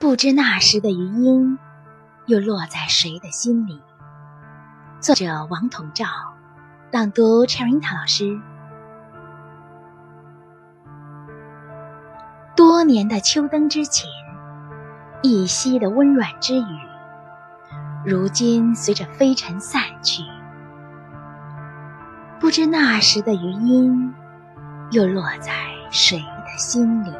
不知那时的余音，又落在谁的心里？作者：王统照，朗读：Cherinta 老师。多年的秋灯之前，一夕的温软之雨，如今随着飞尘散去。不知那时的余音，又落在谁的心里？